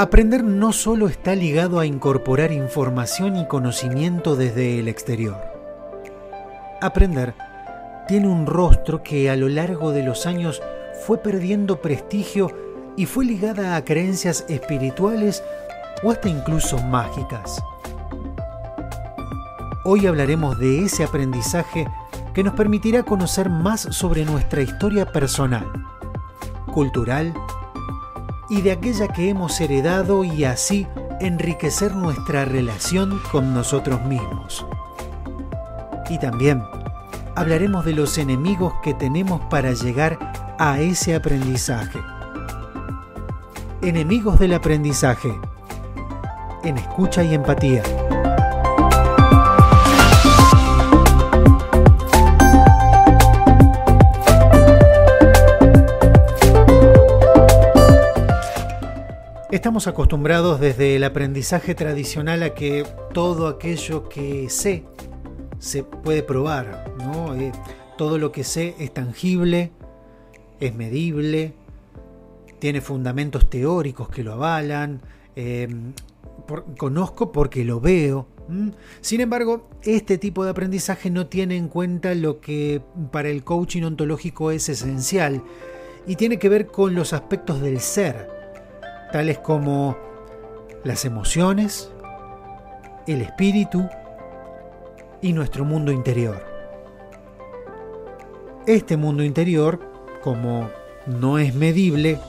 Aprender no solo está ligado a incorporar información y conocimiento desde el exterior. Aprender tiene un rostro que a lo largo de los años fue perdiendo prestigio y fue ligada a creencias espirituales o hasta incluso mágicas. Hoy hablaremos de ese aprendizaje que nos permitirá conocer más sobre nuestra historia personal, cultural y de aquella que hemos heredado y así enriquecer nuestra relación con nosotros mismos. Y también hablaremos de los enemigos que tenemos para llegar a ese aprendizaje. Enemigos del aprendizaje. En escucha y empatía. Estamos acostumbrados desde el aprendizaje tradicional a que todo aquello que sé se puede probar, ¿no? Eh, todo lo que sé es tangible, es medible, tiene fundamentos teóricos que lo avalan, em, conozco porque lo veo. Sin embargo, este tipo de aprendizaje no tiene en cuenta lo que para el coaching ontológico es esencial y tiene que ver con los aspectos del ser, tales como las emociones, el espíritu y nuestro mundo interior. Este mundo interior como no es medible,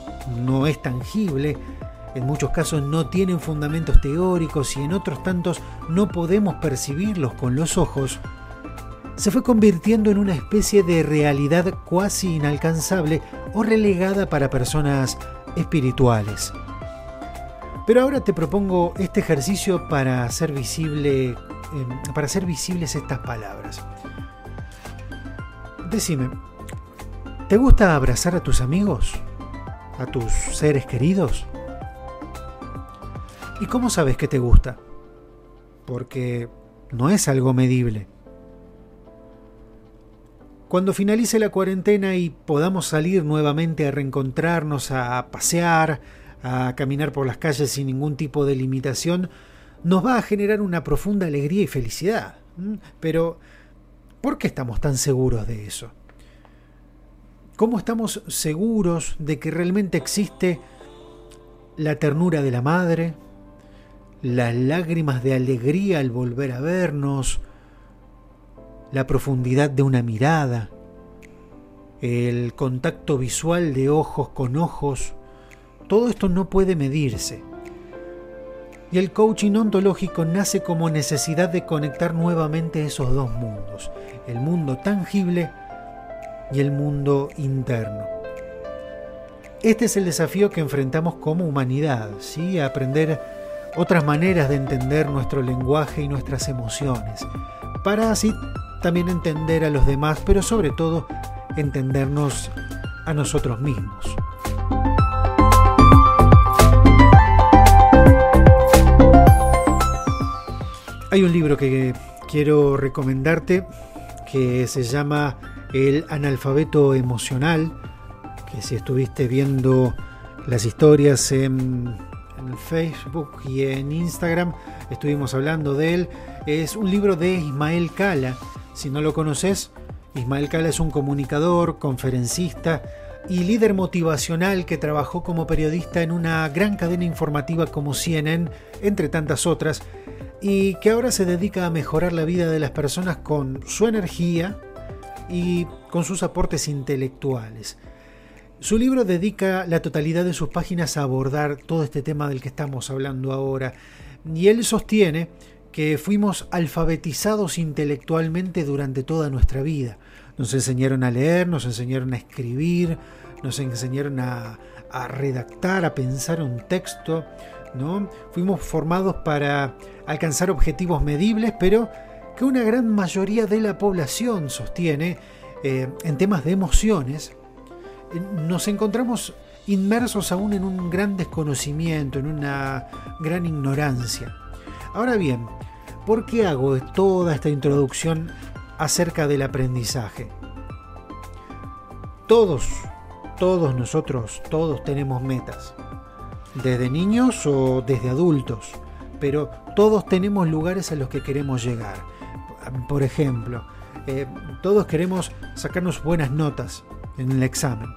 no es tangible, en muchos casos no tienen fundamentos teóricos y en otros tantos no podemos percibirlos con los ojos, se fue convirtiendo en una especie de realidad cuasi inalcanzable o relegada para personas espirituales. Pero ahora te propongo este ejercicio para hacer em, para hacer visibles estas palabras. Decime, ¿Te gusta abrazar a tus amigos? ¿A tus seres queridos? ¿Y cómo sabes que te gusta? Porque no es algo medible. Cuando finalice la cuarentena y podamos salir nuevamente a reencontrarnos, a pasear, a caminar por las calles sin ningún tipo de limitación, nos va a generar una profunda alegría y felicidad. Pero, ¿por qué estamos tan seguros de eso? ¿Cómo estamos seguros de que realmente existe la ternura de la madre, las lágrimas de alegría al volver a vernos, la profundidad de una mirada, el contacto visual de ojos con ojos? Todo esto no puede medirse. Y el coaching ontológico nace como necesidad de conectar nuevamente esos dos mundos, el mundo tangible y el mundo interno. Este es el desafío que enfrentamos como humanidad, ¿sí? aprender otras maneras de entender nuestro lenguaje y nuestras emociones, para así también entender a los demás, pero sobre todo entendernos a nosotros mismos. Hay un libro que quiero recomendarte que se llama el analfabeto emocional, que si estuviste viendo las historias en, Facebook y en Instagram, estuvimos hablando de él. Es un libro de Ismael Cala. Si no lo conoces, Ismael Cala es un comunicador, conferencista y líder motivacional que trabajó como periodista en una gran cadena informativa como CNN, entre tantas otras, y que ahora se dedica a mejorar la vida de las personas con su energía, y con sus aportes intelectuales. Su libro dedica la totalidad de sus páginas a abordar todo este tema del que estamos hablando ahora, y él sostiene que fuimos alfabetizados intelectualmente durante toda nuestra vida. Nos enseñaron a leer, nos enseñaron a escribir, nos enseñaron a, redactar, a pensar un texto, ¿no? Fuimos formados para alcanzar objetivos medibles, pero que una gran mayoría de la población sostiene eh, en temas de emociones, nos encontramos inmersos aún en un gran desconocimiento, en una gran ignorancia. Ahora bien, ¿por qué hago toda esta introducción acerca del aprendizaje? Todos, todos nosotros, todos tenemos metas, desde niños o desde adultos, pero todos tenemos lugares a los que queremos llegar. Por ejemplo, eh, todos queremos sacarnos buenas notas en el examen.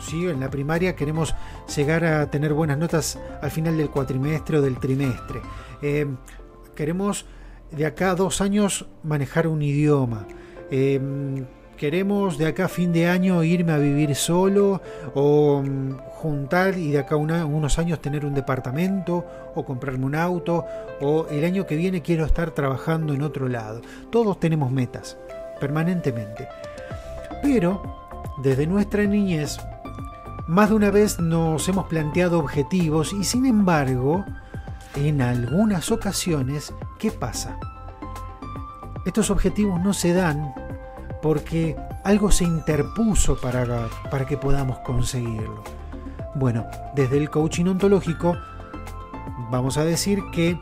¿Sí? En la primaria queremos llegar a tener buenas notas al final del cuatrimestre o del trimestre. Eh, queremos de acá a dos años manejar un idioma. Eh, queremos de acá a fin de año irme a vivir solo o mm, juntar y de acá a unos años tener un departamento o comprarme un auto o el año que viene quiero estar trabajando en otro lado. Todos tenemos metas permanentemente. Pero desde nuestra niñez más de una vez nos hemos planteado objetivos y sin embargo en algunas ocasiones ¿qué pasa? Estos objetivos no se dan porque algo se interpuso para, para que podamos conseguirlo. Bueno, desde el coaching ontológico vamos a decir que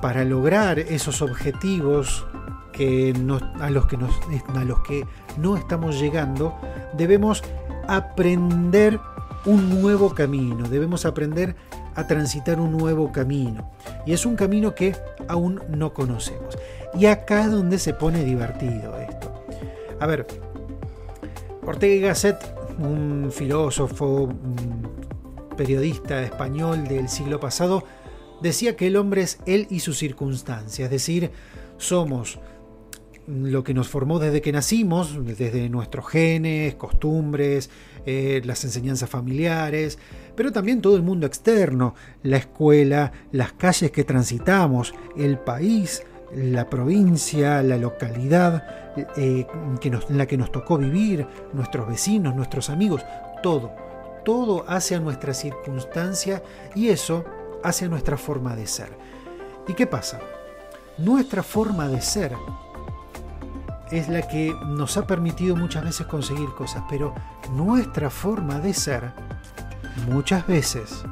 para lograr esos objetivos que a, los que a los que no estamos llegando, debemos aprender un nuevo camino, debemos aprender a transitar un nuevo camino. Y es un camino que aún no conocemos. Y acá es donde se pone divertido esto. A ver, Ortega y Gasset, un filósofo, periodista español del siglo pasado, decía que el hombre es él y su circunstancia, es decir, somos lo que nos formó desde que nacimos, desde nuestros genes, costumbres, eh, las enseñanzas familiares, pero también todo el mundo externo, la escuela, las calles que transitamos, el país, la provincia, la localidad eh, que en la que nos tocó vivir, nuestros vecinos, nuestros amigos, todo, todo hace a nuestra circunstancia y eso hace a nuestra forma de ser. ¿Y qué pasa? Nuestra forma de ser es la que nos ha permitido muchas veces conseguir cosas, pero nuestra forma de ser, muchas veces,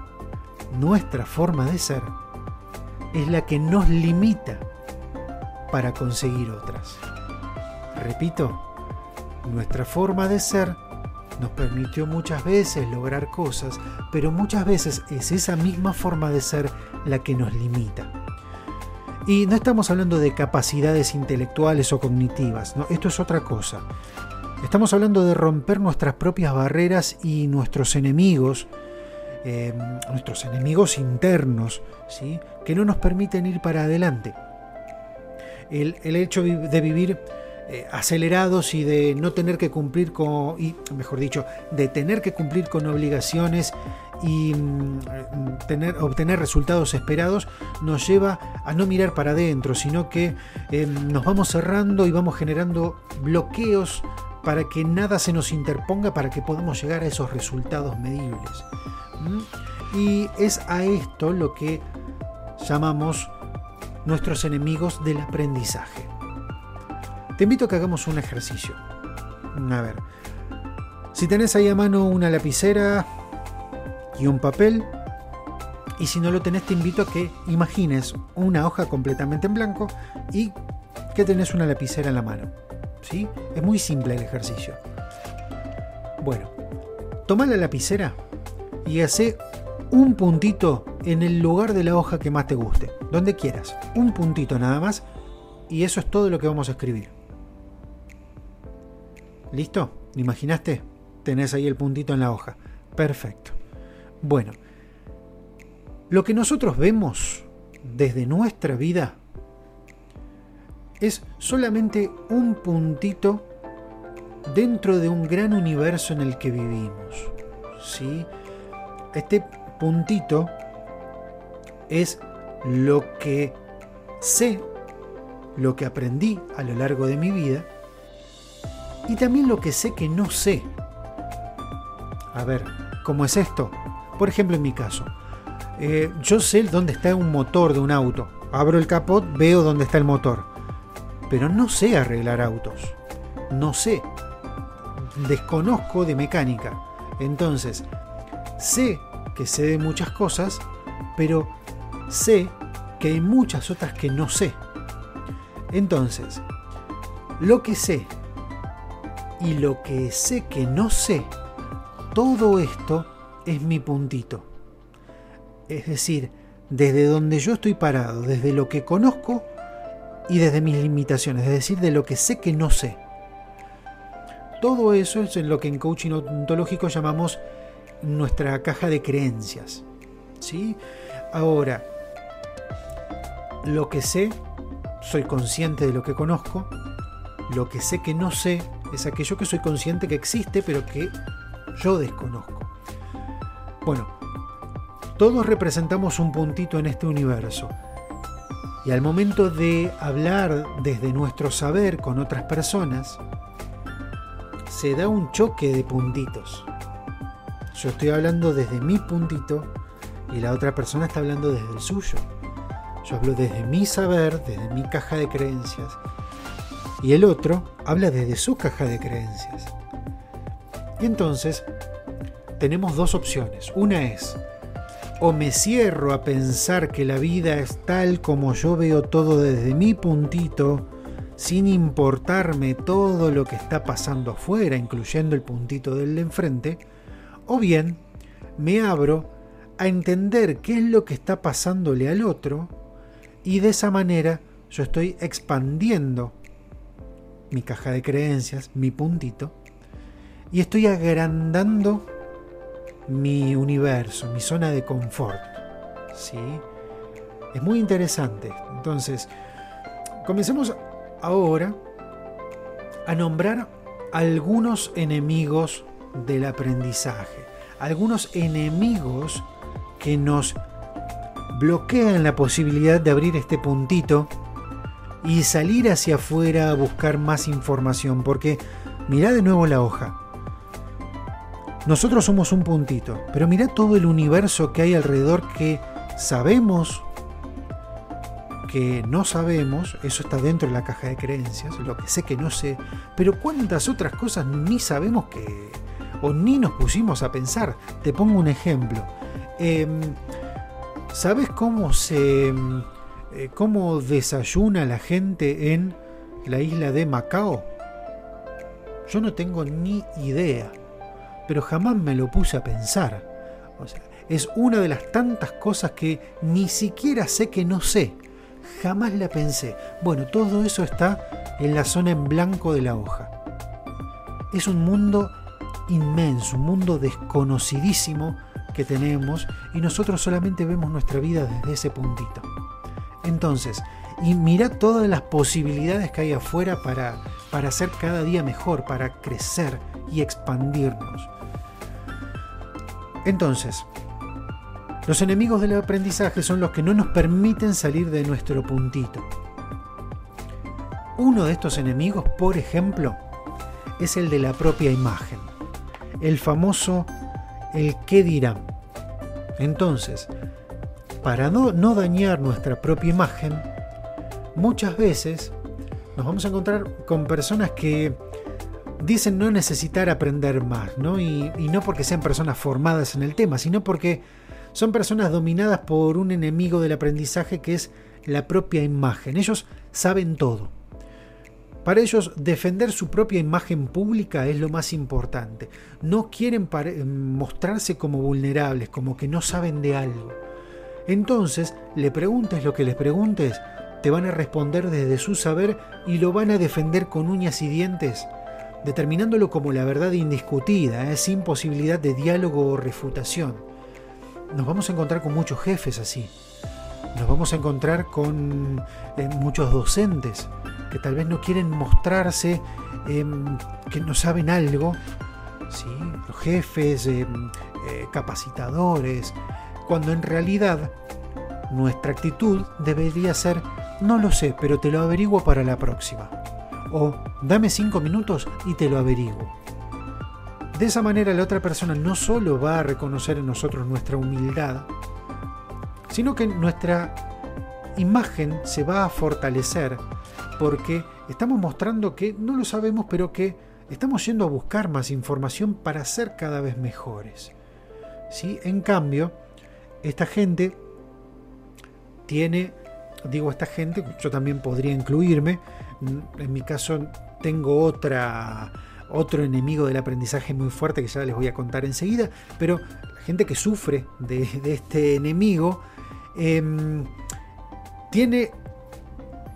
nuestra forma de ser, es la que nos limita para conseguir otras. Repito, nuestra forma de ser nos permitió muchas veces lograr cosas, pero muchas veces es esa misma forma de ser la que nos limita. Y no estamos hablando de capacidades intelectuales o cognitivas, ¿no? esto es otra cosa. Estamos hablando de romper nuestras propias barreras y nuestros enemigos, eh, nuestros enemigos internos, ¿sí? que no nos permiten ir para adelante el, hecho de vivir eh, acelerados y de no tener que cumplir con, y mejor dicho, de tener que cumplir con obligaciones y mm, tener, obtener resultados esperados nos lleva a no mirar para adentro, sino que eh, nos vamos cerrando y vamos generando bloqueos para que nada se nos interponga para que podamos llegar a esos resultados medibles. Y es a esto lo que llamamos nuestros enemigos del aprendizaje. Te invito a que hagamos un ejercicio. A ver, si tenés ahí a mano una lapicera y un papel, y si no lo tenés te invito a que imagines una hoja completamente en blanco y que tenés una lapicera en la mano. ¿Sí? Es muy simple el ejercicio. Bueno, toma la lapicera y hace un puntito en el lugar de la hoja que más te guste, donde quieras, un puntito nada más, y eso es todo lo que vamos a escribir. ¿Listo? imaginaste? Tenés ahí el puntito en la hoja. Perfecto. Bueno, lo que nosotros vemos desde nuestra vida es solamente un puntito dentro de un gran universo en el que vivimos. ¿sí? Este puntito es lo que sé, lo que aprendí a lo largo de mi vida y también lo que sé que no sé. A ver, ¿cómo es esto? Por ejemplo, en mi caso, eh, yo sé dónde está un motor de un auto. Abro el capot, veo dónde está el motor. Pero no sé arreglar autos. No sé. Desconozco de mecánica. Entonces, sé que sé de muchas cosas, pero sé que hay muchas otras que no sé. Entonces, lo que sé y lo que sé que no sé, todo esto es mi puntito. Es decir, desde donde yo estoy parado, desde lo que conozco y desde mis limitaciones, es decir, de lo que sé que no sé. Todo eso es lo que en coaching ontológico llamamos nuestra caja de creencias. ¿sí? Ahora, lo que sé, soy consciente de lo que conozco. Lo que sé que no sé es aquello que soy consciente que existe, pero que yo desconozco. Bueno, todos representamos un puntito en este universo. Y al momento de hablar desde nuestro saber con otras personas, se da un choque de puntitos. Yo estoy hablando desde mi puntito y la otra persona está hablando desde el suyo. Yo hablo desde mi saber, desde mi caja de creencias. Y el otro habla desde su caja de creencias. Y entonces tenemos dos opciones. Una es, o me cierro a pensar que la vida es tal como yo veo todo desde mi puntito, sin importarme todo lo que está pasando afuera, incluyendo el puntito del de enfrente, o bien me abro a entender qué es lo que está pasándole al otro y de esa manera yo estoy expandiendo mi caja de creencias, mi puntito, y estoy agrandando mi universo, mi zona de confort. ¿Sí? Es muy interesante. Entonces, comencemos ahora a nombrar algunos enemigos del aprendizaje, algunos enemigos que nos bloquean la posibilidad de abrir este puntito y salir hacia afuera a buscar más información, porque mira de nuevo la hoja. Nosotros somos un puntito, pero mira todo el universo que hay alrededor que sabemos que no sabemos, eso está dentro de la caja de creencias, lo que sé que no sé, pero cuántas otras cosas ni sabemos que, o ni nos pusimos a pensar. Te pongo un ejemplo. Em, ¿Sabes cómo se eh, cómo desayuna la gente en la isla de Macao? Yo no tengo ni idea, pero jamás me lo puse a pensar. O sea, es una de las tantas cosas que ni siquiera sé que no sé. Jamás la pensé. Bueno, todo eso está en la zona en blanco de la hoja. Es un mundo inmenso, un mundo desconocidísimo tenemos y nosotros solamente vemos nuestra vida desde ese puntito. Entonces, y mira todas las posibilidades que hay afuera para, para hacer cada día mejor, para crecer y expandirnos. Entonces, los enemigos del aprendizaje son los que no nos permiten salir de nuestro puntito. Uno de estos enemigos, por ejemplo, es el de la propia imagen el famoso el qué dirán. Entonces, para no, dañar nuestra propia imagen, muchas veces nos vamos a encontrar con personas que dicen no necesitar aprender más, ¿no? Y, no porque sean personas formadas en el tema, sino porque son personas dominadas por un enemigo del aprendizaje que es la propia imagen. Ellos saben todo. Para ellos, defender su propia imagen pública es lo más importante. No quieren mostrarse como vulnerables, como que no saben de algo. Entonces, le preguntes lo que les preguntes, te van a responder desde su saber y lo van a defender con uñas y dientes, determinándolo como la verdad indiscutida, ¿eh? sin posibilidad de diálogo o refutación. Nos vamos a encontrar con muchos jefes así. Nos vamos a encontrar con eh, muchos docentes que tal vez no quieren mostrarse, em, que no saben algo, los jefes, eh, eh, capacitadores, cuando en realidad nuestra actitud debería ser, no lo sé, pero te lo averiguo para la próxima. O dame cinco minutos y te lo averiguo. De esa manera la otra persona no solo va a reconocer en nosotros nuestra humildad, sino que nuestra imagen se va a fortalecer porque estamos mostrando que no lo sabemos, pero que estamos yendo a buscar más información para ser cada vez mejores. ¿Sí? En cambio, esta gente tiene, digo esta gente, yo también podría incluirme, en mi caso tengo otra otro enemigo del aprendizaje muy fuerte que ya les voy a contar enseguida, pero la gente que sufre de, este enemigo em, tiene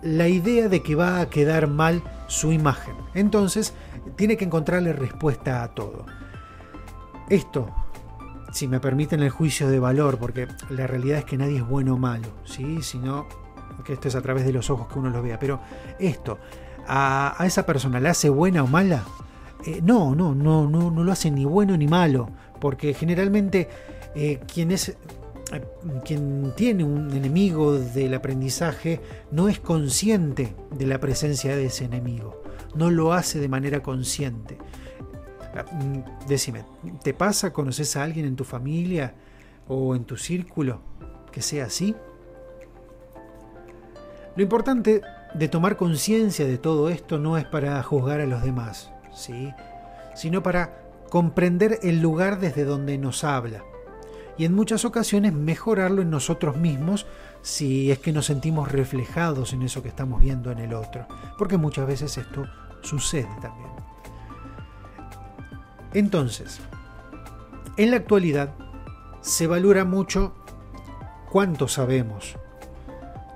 la idea de que va a quedar mal su imagen. Entonces, tiene que encontrarle respuesta a todo. Esto, si me permiten el juicio de valor, porque la realidad es que nadie es bueno o malo, ¿sí? sino que esto es a través de los ojos que uno lo vea. Pero esto, a, a esa persona, ¿la hace buena o mala? Eh, no, no, no, no, no lo hace ni bueno ni malo, porque generalmente eh, quien es eh, quien tiene un enemigo del aprendizaje no es consciente de la presencia de ese enemigo, no lo hace de manera consciente. Ah, mm, decime, ¿te pasa, conoces a alguien en tu familia o en tu círculo que sea así? Lo importante de tomar conciencia de todo esto no es para juzgar a los demás, ¿sí? sino para comprender el lugar desde donde nos habla y en muchas ocasiones mejorarlo en nosotros mismos si es que nos sentimos reflejados en eso que estamos viendo en el otro, porque muchas veces esto sucede también. Entonces, en la actualidad se valora mucho cuánto sabemos.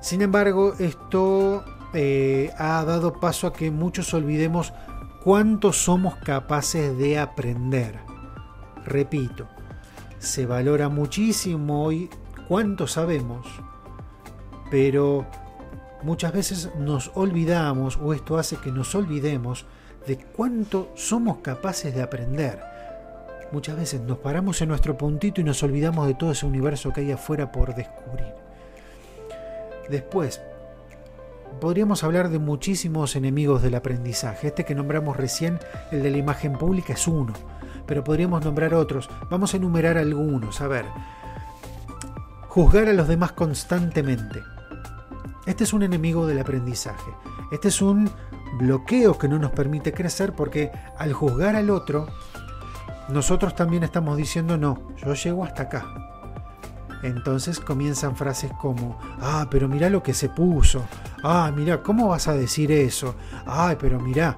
Sin embargo, esto eh, ha dado paso a que muchos olvidemos cuánto somos capaces de aprender. Repito, se valora muchísimo hoy cuánto sabemos, pero muchas veces nos olvidamos, o esto hace que nos olvidemos, de cuánto somos capaces de aprender. Muchas veces nos paramos en nuestro puntito y nos olvidamos de todo ese universo que hay afuera por descubrir. Después, podríamos hablar de muchísimos enemigos del aprendizaje. Este que nombramos recién, el de la imagen pública, es uno, pero podríamos nombrar otros. Vamos a enumerar algunos. A ver, juzgar a los demás constantemente. Este es un enemigo del aprendizaje. Este es un bloqueo que no nos permite crecer porque al juzgar al otro, nosotros también estamos diciendo, no, yo llego hasta acá. Entonces comienzan frases como, ah, pero mira lo que se puso, ah, mira, ¿cómo vas a decir eso? Ay, pero mira.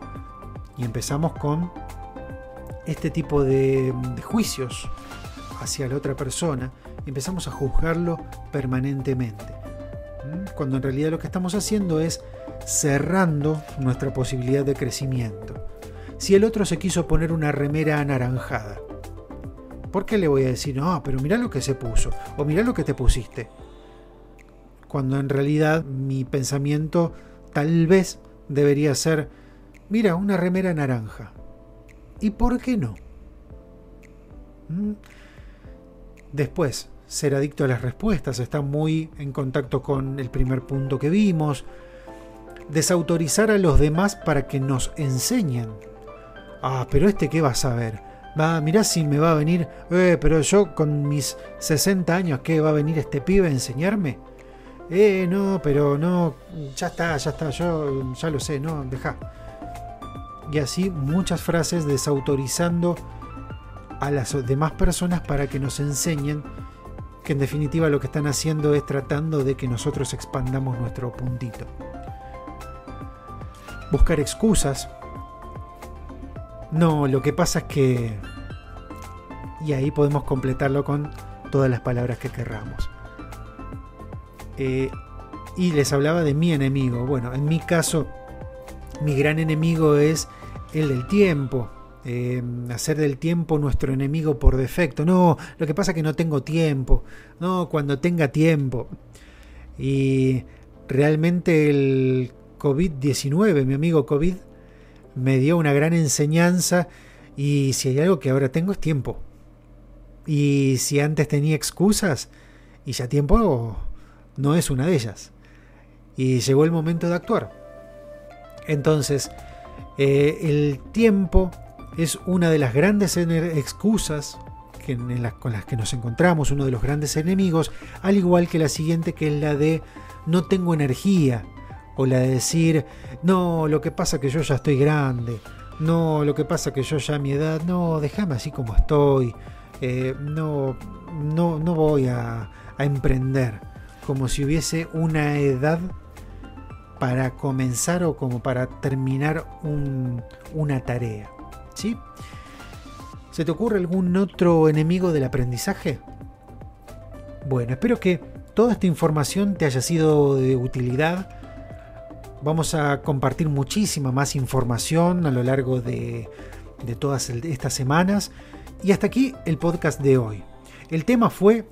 Y empezamos con este tipo de, juicios hacia la otra persona empezamos a juzgarlo permanentemente. ¿Mm? Cuando en realidad lo que estamos haciendo es cerrando nuestra posibilidad de crecimiento. Si el otro se quiso poner una remera anaranjada, ¿Por qué le voy a decir, no, pero mira lo que se puso? O mira lo que te pusiste. Cuando en realidad mi pensamiento tal vez debería ser, mira, una remera naranja. ¿Y por qué no? ¿Mm? Después, ser adicto a las respuestas está muy en contacto con el primer punto que vimos. Desautorizar a los demás para que nos enseñen. Ah, pero este qué va a saber Va, mirá si me va a venir, eh, pero yo con mis 60 años, ¿qué va a venir este pibe a enseñarme? Eh, no, pero no, ya está, ya está, yo ya lo sé, no, deja. Y así muchas frases desautorizando a las demás personas para que nos enseñen que en definitiva lo que están haciendo es tratando de que nosotros expandamos nuestro puntito. Buscar excusas no, lo que pasa es que... Y ahí podemos completarlo con todas las palabras que querramos. Eh, y les hablaba de mi enemigo. Bueno, en mi caso, mi gran enemigo es el del tiempo. Eh, hacer del tiempo nuestro enemigo por defecto. No, lo que pasa es que no tengo tiempo. No, cuando tenga tiempo. Y realmente el COVID-19, mi amigo COVID, me dio una gran enseñanza Y si hay algo que ahora tengo es tiempo. Y si antes tenía excusas, y ya tiempo no es una de ellas. Y llegó el momento de actuar. Entonces, eh, el tiempo es una de las grandes excusas con las que nos encontramos, uno de los grandes enemigos, al igual que la siguiente que es la de no tengo energía, o la de decir, no, lo que pasa que yo ya estoy grande, no, lo que pasa que yo ya mi edad, no, déjame así como estoy, eh, no, no, no voy a, emprender, como si hubiese una edad para comenzar o como para terminar una tarea. ¿Sí? ¿Se te ocurre algún otro enemigo del aprendizaje? Bueno, espero que toda esta información te haya sido de utilidad. Vamos a compartir muchísima más información a lo largo de, todas estas semanas. Y hasta aquí el podcast de hoy. El tema fue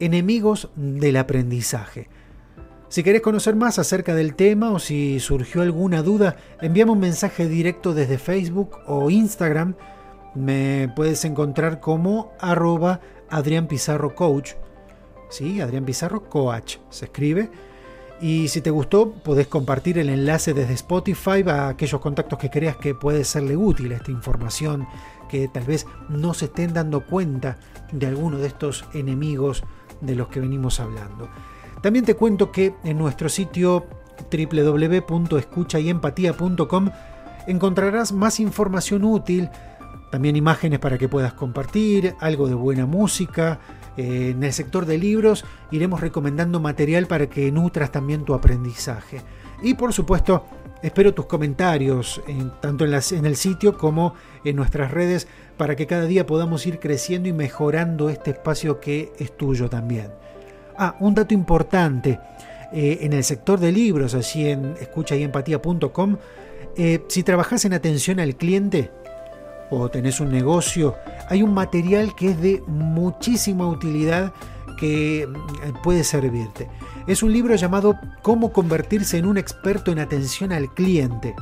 enemigos del aprendizaje. Si querés conocer más acerca del tema o si surgió alguna duda, envíame un mensaje directo desde Facebook o Instagram me puedes encontrar como arroba Adrián Pizarro Coach. ¿Sí? Adrián Pizarro Coach se escribe. Y si te gustó, podés compartir el enlace desde Spotify a aquellos contactos que creas que puede serle útil esta información, que tal vez no se estén dando cuenta de alguno de estos enemigos de los que venimos hablando. También te cuento que en nuestro sitio www.escuchayempatía.com encontrarás más información útil también imágenes para que puedas compartir, algo de buena música. Eh, en el sector de libros iremos recomendando material para que nutras también tu aprendizaje. Y por supuesto, espero tus comentarios tanto en, en el sitio como en nuestras redes para que cada día podamos ir creciendo y mejorando este espacio que es tuyo también. Ah, un dato importante. Eh, en el sector de libros, allí en escuchayempatía.com, eh, si trabajas en atención al cliente, o tenés un negocio, hay un material que es de muchísima utilidad que mm, puede servirte. Es un libro llamado Cómo convertirse en un experto en atención al cliente.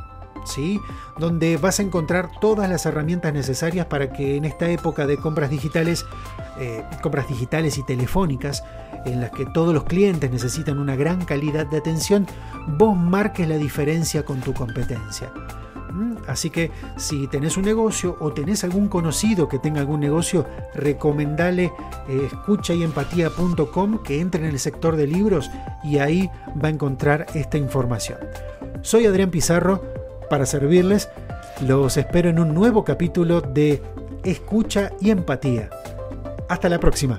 ¿Sí? donde vas a encontrar todas las herramientas necesarias para que en esta época de compras digitales, eh, compras digitales y telefónicas, en las que todos los clientes necesitan una gran calidad de atención, vos marques la diferencia con tu competencia. Así que si tenés un negocio o tenés algún conocido que tenga algún negocio, recomendale eh, escuchayempatía.com que entre en el sector de libros y ahí va a encontrar esta información. Soy Adrián Pizarro para servirles. Los espero en un nuevo capítulo de Escucha y Empatía. Hasta la próxima.